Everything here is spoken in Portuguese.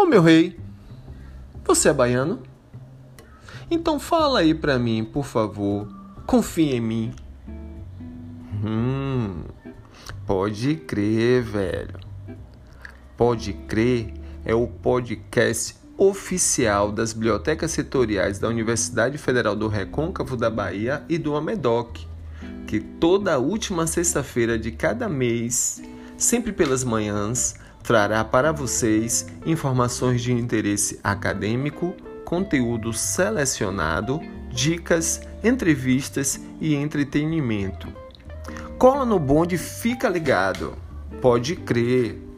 Ô meu rei, você é baiano? Então fala aí pra mim, por favor. Confia em mim. Hum, pode crer, velho. Pode crer é o podcast oficial das bibliotecas setoriais da Universidade Federal do Recôncavo da Bahia e do Amedoc, que toda última sexta-feira de cada mês, sempre pelas manhãs, trará para vocês informações de interesse acadêmico, conteúdo selecionado, dicas, entrevistas e entretenimento. Cola no bonde, fica ligado. Pode crer.